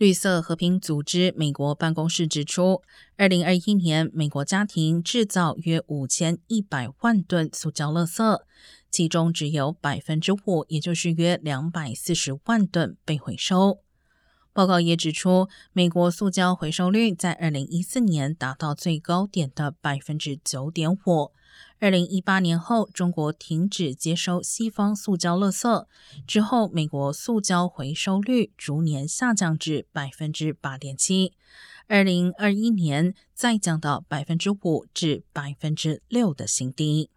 绿色和平组织美国办公室指出，二零二一年美国家庭制造约五千一百万吨塑胶垃圾，其中只有百分之五，也就是约两百四十万吨被回收。报告也指出，美国塑胶回收率在二零一四年达到最高点的百分之九点五。二零一八年后，中国停止接收西方塑胶垃圾之后，美国塑胶回收率逐年下降至百分之八点七。二零二一年再降到百分之五至百分之六的新低。